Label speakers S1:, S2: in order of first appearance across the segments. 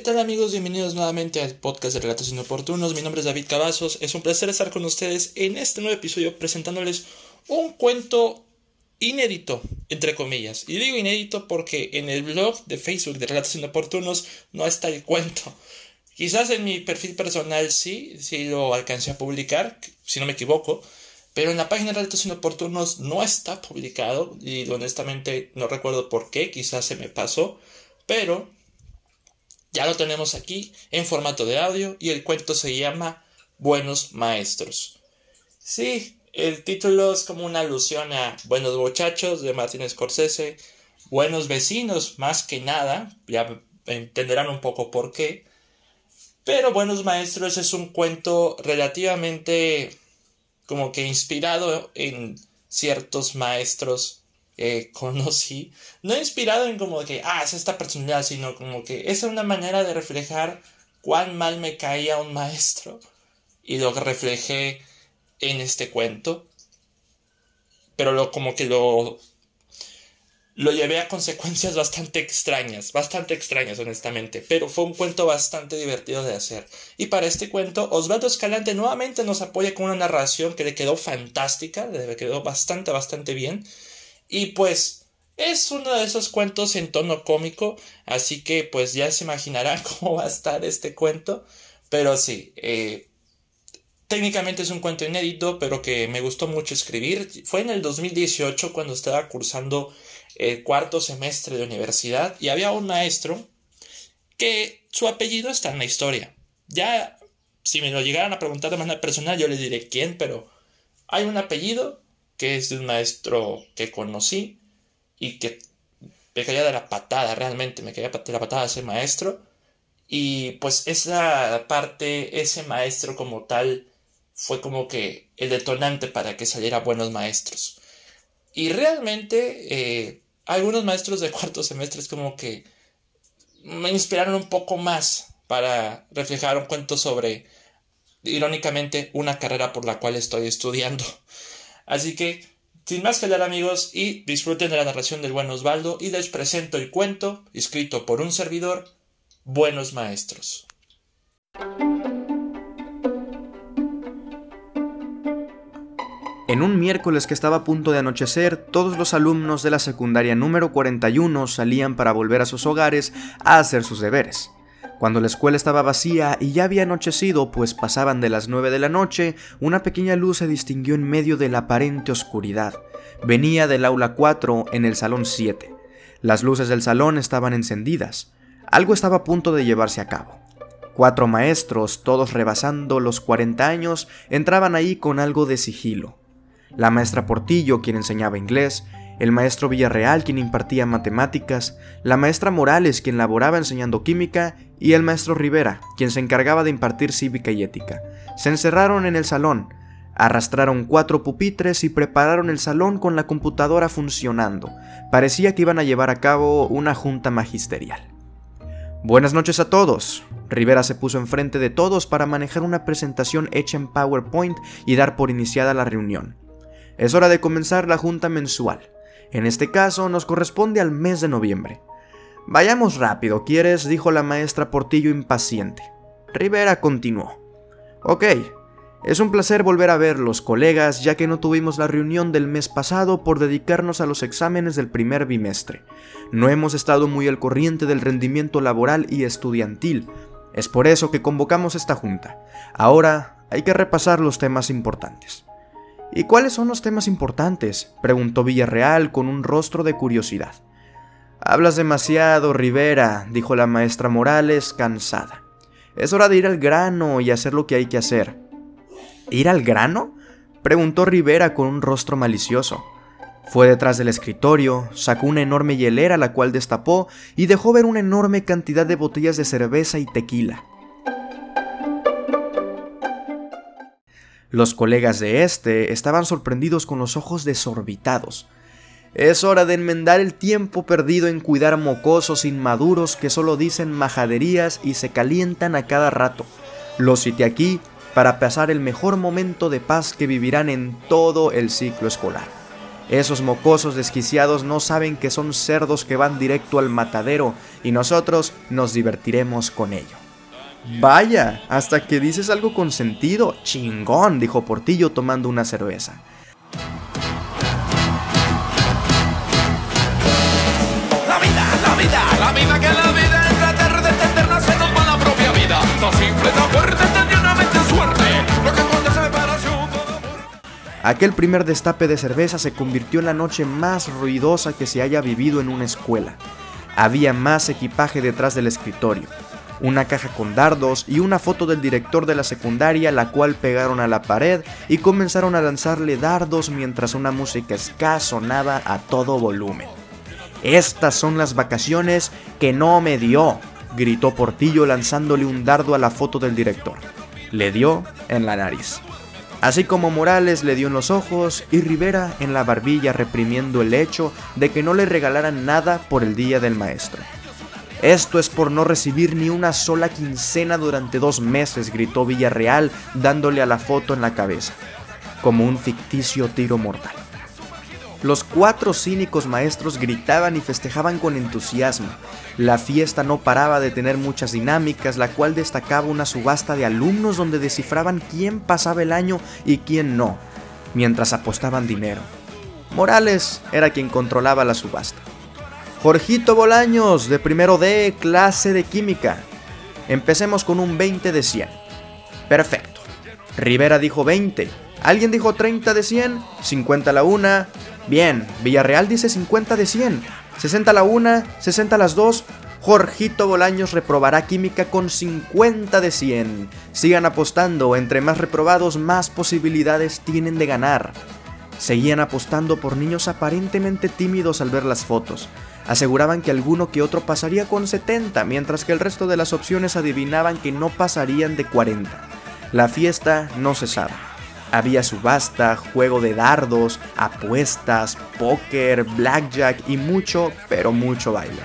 S1: ¿qué tal amigos? Bienvenidos nuevamente al podcast de Relatos Inoportunos. Mi nombre es David Cavazos. Es un placer estar con ustedes en este nuevo episodio presentándoles un cuento inédito, entre comillas. Y digo inédito porque en el blog de Facebook de Relatos Inoportunos no está el cuento. Quizás en mi perfil personal sí, sí lo alcancé a publicar, si no me equivoco. Pero en la página de Relatos Inoportunos no está publicado y honestamente no recuerdo por qué, quizás se me pasó. Pero ya lo tenemos aquí en formato de audio y el cuento se llama Buenos Maestros. Sí, el título es como una alusión a Buenos Muchachos de Martin Scorsese, Buenos Vecinos más que nada, ya entenderán un poco por qué. Pero Buenos Maestros es un cuento relativamente como que inspirado en ciertos maestros conocí, no inspirado en como que, ah, es esta personalidad, sino como que es una manera de reflejar cuán mal me caía un maestro y lo reflejé en este cuento, pero lo como que lo lo llevé a consecuencias bastante extrañas, bastante extrañas honestamente, pero fue un cuento bastante divertido de hacer. Y para este cuento, Osvaldo Escalante nuevamente nos apoya con una narración que le quedó fantástica, le quedó bastante, bastante bien. Y pues es uno de esos cuentos en tono cómico, así que pues ya se imaginarán cómo va a estar este cuento. Pero sí, eh, técnicamente es un cuento inédito, pero que me gustó mucho escribir. Fue en el 2018 cuando estaba cursando el cuarto semestre de universidad y había un maestro que su apellido está en la historia. Ya, si me lo llegaran a preguntar de manera personal, yo les diré quién, pero hay un apellido que es de un maestro que conocí y que me caía de la patada, realmente me caía de la patada ese maestro. Y pues esa parte, ese maestro como tal, fue como que el detonante para que saliera buenos maestros. Y realmente eh, algunos maestros de cuarto semestre es como que me inspiraron un poco más para reflejar un cuento sobre, irónicamente, una carrera por la cual estoy estudiando. Así que, sin más que hablar amigos, y disfruten de la narración del buen Osvaldo, y les presento el cuento, escrito por un servidor, Buenos Maestros.
S2: En un miércoles que estaba a punto de anochecer, todos los alumnos de la secundaria número 41 salían para volver a sus hogares a hacer sus deberes. Cuando la escuela estaba vacía y ya había anochecido, pues pasaban de las nueve de la noche, una pequeña luz se distinguió en medio de la aparente oscuridad. Venía del aula 4 en el salón 7. Las luces del salón estaban encendidas. Algo estaba a punto de llevarse a cabo. Cuatro maestros, todos rebasando los 40 años, entraban ahí con algo de sigilo. La maestra Portillo, quien enseñaba inglés, el maestro Villarreal quien impartía matemáticas, la maestra Morales quien laboraba enseñando química y el maestro Rivera quien se encargaba de impartir cívica y ética. Se encerraron en el salón, arrastraron cuatro pupitres y prepararon el salón con la computadora funcionando. Parecía que iban a llevar a cabo una junta magisterial. Buenas noches a todos. Rivera se puso enfrente de todos para manejar una presentación hecha en PowerPoint y dar por iniciada la reunión. Es hora de comenzar la junta mensual. En este caso nos corresponde al mes de noviembre. Vayamos rápido, ¿quieres? dijo la maestra Portillo impaciente. Rivera continuó. Ok, es un placer volver a verlos, colegas, ya que no tuvimos la reunión del mes pasado por dedicarnos a los exámenes del primer bimestre. No hemos estado muy al corriente del rendimiento laboral y estudiantil. Es por eso que convocamos esta junta. Ahora hay que repasar los temas importantes. ¿Y cuáles son los temas importantes? preguntó Villarreal con un rostro de curiosidad. Hablas demasiado, Rivera, dijo la maestra Morales, cansada. Es hora de ir al grano y hacer lo que hay que hacer. ¿Ir al grano? preguntó Rivera con un rostro malicioso. Fue detrás del escritorio, sacó una enorme hielera la cual destapó y dejó ver una enorme cantidad de botellas de cerveza y tequila. Los colegas de este estaban sorprendidos con los ojos desorbitados. Es hora de enmendar el tiempo perdido en cuidar mocosos inmaduros que solo dicen majaderías y se calientan a cada rato. Los cité aquí para pasar el mejor momento de paz que vivirán en todo el ciclo escolar. Esos mocosos desquiciados no saben que son cerdos que van directo al matadero y nosotros nos divertiremos con ello. Vaya, hasta que dices algo con sentido. Chingón, dijo Portillo tomando una cerveza.
S3: La vida, la vida, la vida que la vida es tratar de entendernos en nos va la propia vida. No simple, tan fuerte, tenía una mente suerte. Lo que cuando se separación todo
S2: Aquel primer destape de cerveza se convirtió en la noche más ruidosa que se haya vivido en una escuela. Había más equipaje detrás del escritorio, una caja con dardos y una foto del director de la secundaria, la cual pegaron a la pared y comenzaron a lanzarle dardos mientras una música ska sonaba a todo volumen. Estas son las vacaciones que no me dio, gritó Portillo lanzándole un dardo a la foto del director. Le dio en la nariz. Así como Morales le dio en los ojos y Rivera en la barbilla reprimiendo el hecho de que no le regalaran nada por el día del maestro. Esto es por no recibir ni una sola quincena durante dos meses, gritó Villarreal dándole a la foto en la cabeza, como un ficticio tiro mortal. Los cuatro cínicos maestros gritaban y festejaban con entusiasmo. La fiesta no paraba de tener muchas dinámicas, la cual destacaba una subasta de alumnos donde descifraban quién pasaba el año y quién no, mientras apostaban dinero. Morales era quien controlaba la subasta. Jorgito Bolaños, de primero D, clase de química. Empecemos con un 20 de 100. Perfecto. Rivera dijo 20. ¿Alguien dijo 30 de 100? 50 la una. Bien, Villarreal dice 50 de 100. 60 la una, 60 las dos. Jorgito Bolaños reprobará química con 50 de 100. Sigan apostando, entre más reprobados más posibilidades tienen de ganar. Seguían apostando por niños aparentemente tímidos al ver las fotos. Aseguraban que alguno que otro pasaría con 70, mientras que el resto de las opciones adivinaban que no pasarían de 40. La fiesta no cesaba. Había subasta, juego de dardos, apuestas, póker, blackjack y mucho, pero mucho baile.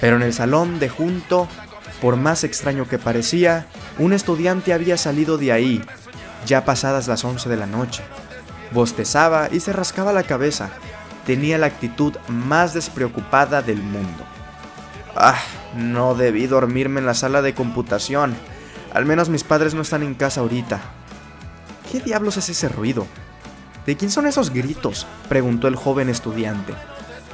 S2: Pero en el salón de junto, por más extraño que parecía, un estudiante había salido de ahí, ya pasadas las 11 de la noche. Bostezaba y se rascaba la cabeza. Tenía la actitud más despreocupada del mundo. Ah, no debí dormirme en la sala de computación. Al menos mis padres no están en casa ahorita. ¿Qué diablos es ese ruido? ¿De quién son esos gritos? preguntó el joven estudiante.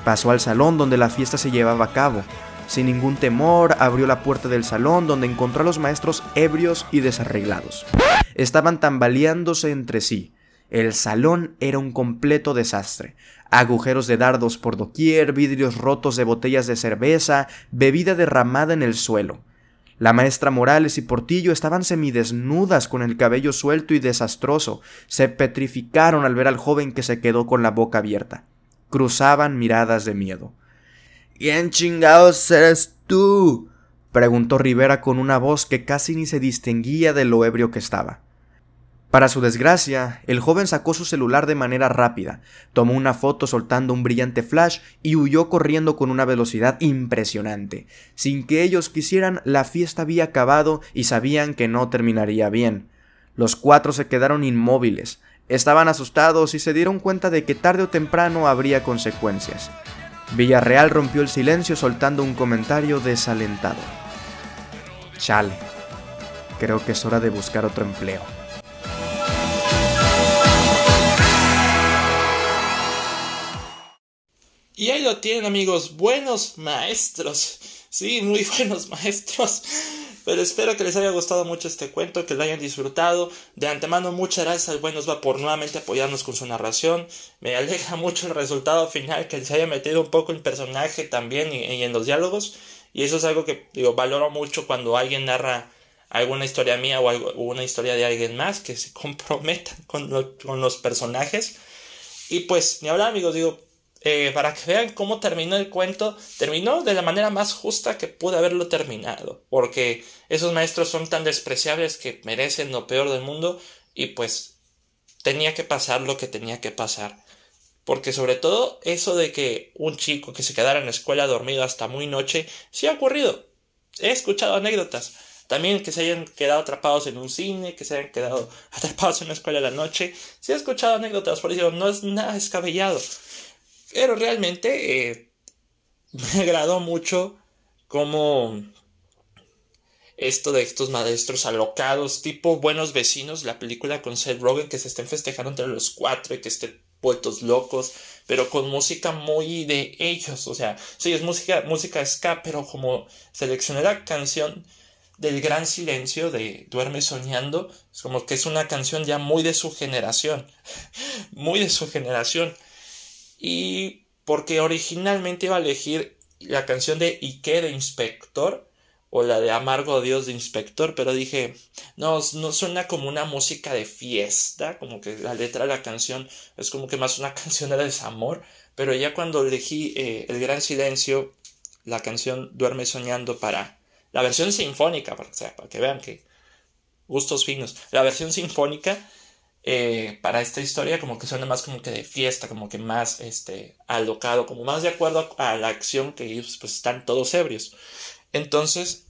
S2: Pasó al salón donde la fiesta se llevaba a cabo. Sin ningún temor, abrió la puerta del salón donde encontró a los maestros ebrios y desarreglados. Estaban tambaleándose entre sí. El salón era un completo desastre. Agujeros de dardos por doquier, vidrios rotos de botellas de cerveza, bebida derramada en el suelo. La maestra Morales y Portillo estaban semidesnudas con el cabello suelto y desastroso. Se petrificaron al ver al joven que se quedó con la boca abierta. Cruzaban miradas de miedo. ¿Quién chingados eres tú? preguntó Rivera con una voz que casi ni se distinguía de lo ebrio que estaba. Para su desgracia, el joven sacó su celular de manera rápida, tomó una foto soltando un brillante flash y huyó corriendo con una velocidad impresionante. Sin que ellos quisieran, la fiesta había acabado y sabían que no terminaría bien. Los cuatro se quedaron inmóviles, estaban asustados y se dieron cuenta de que tarde o temprano habría consecuencias. Villarreal rompió el silencio soltando un comentario desalentado. Chale, creo que es hora de buscar otro empleo.
S1: Y ahí lo tienen amigos, buenos maestros. Sí, muy buenos maestros. Pero espero que les haya gustado mucho este cuento, que lo hayan disfrutado. De antemano, muchas gracias al buen Osva por nuevamente apoyarnos con su narración. Me alegra mucho el resultado final, que se haya metido un poco en personaje también y, en los diálogos. Y eso es algo que digo, valoro mucho cuando alguien narra alguna historia mía o, una historia de alguien más, que se comprometan con, con los personajes. Y pues, ni hablar amigos, digo, eh, para que vean cómo terminó el cuento, terminó de la manera más justa que pude haberlo terminado, porque esos maestros son tan despreciables que merecen lo peor del mundo y pues tenía que pasar lo que tenía que pasar. Porque sobre todo eso de que un chico que se quedara en la escuela dormido hasta muy noche, sí ha ocurrido. He escuchado anécdotas. También que se hayan quedado atrapados en un cine, que se hayan quedado atrapados en una escuela de la noche. Si he escuchado anécdotas, por eso no es nada descabellado. Pero realmente eh, me agradó mucho cómo esto de estos maestros alocados, tipo Buenos Vecinos, la película con Seth Rogen, que se estén festejando entre los cuatro y que estén vueltos locos, pero con música muy de ellos, o sea, sí, es música, música ska, pero como seleccioné la canción del gran silencio de Duerme soñando, es como que es una canción ya muy de su generación, muy de su generación, y porque originalmente iba a elegir la canción de Ike de Inspector, o la de Amargo Dios de Inspector, pero dije, no, no suena como una música de fiesta, como que la letra de la canción es como que más una canción de desamor, pero ya cuando elegí eh, El Gran Silencio, la canción Duerme Soñando para la versión sinfónica, para, para que vean que gustos finos, la versión sinfónica eh, para esta historia como que suena más como que de fiesta, como que más este alocado, como más de acuerdo a la acción que ellos pues están todos ebrios. Entonces,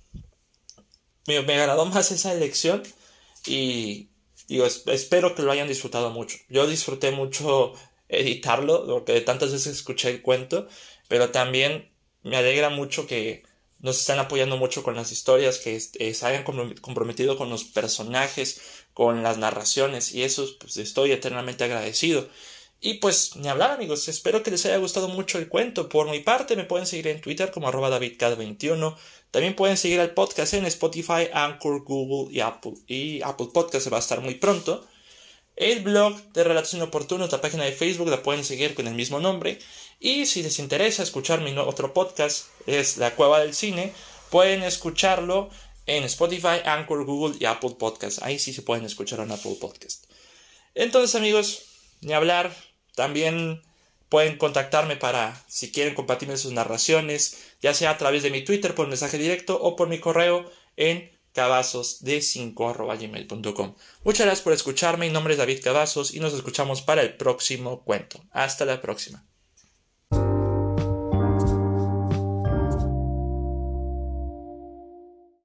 S1: me, me agradó más esa elección y digo, espero que lo hayan disfrutado mucho. Yo disfruté mucho editarlo, porque tantas veces escuché el cuento, pero también me alegra mucho que nos están apoyando mucho con las historias, que se hayan comprometido con los personajes, con las narraciones, y eso pues estoy eternamente agradecido. Y pues ni hablar amigos, espero que les haya gustado mucho el cuento. Por mi parte me pueden seguir en Twitter como arroba davidcad21. También pueden seguir al podcast en Spotify, Anchor, Google y Apple. Y Apple Podcast va a estar muy pronto. El blog de Relatos Inoportunos, la página de Facebook, la pueden seguir con el mismo nombre. Y si les interesa escuchar mi otro podcast, es La Cueva del Cine, pueden escucharlo en Spotify, Anchor, Google y Apple Podcast. Ahí sí se pueden escuchar en Apple Podcast. Entonces amigos, ni hablar. También pueden contactarme para, si quieren compartirme sus narraciones, ya sea a través de mi Twitter por mensaje directo o por mi correo en cavazosd5.gmail.com. Muchas gracias por escucharme. Mi nombre es David Cavazos y nos escuchamos para el próximo cuento. Hasta la próxima.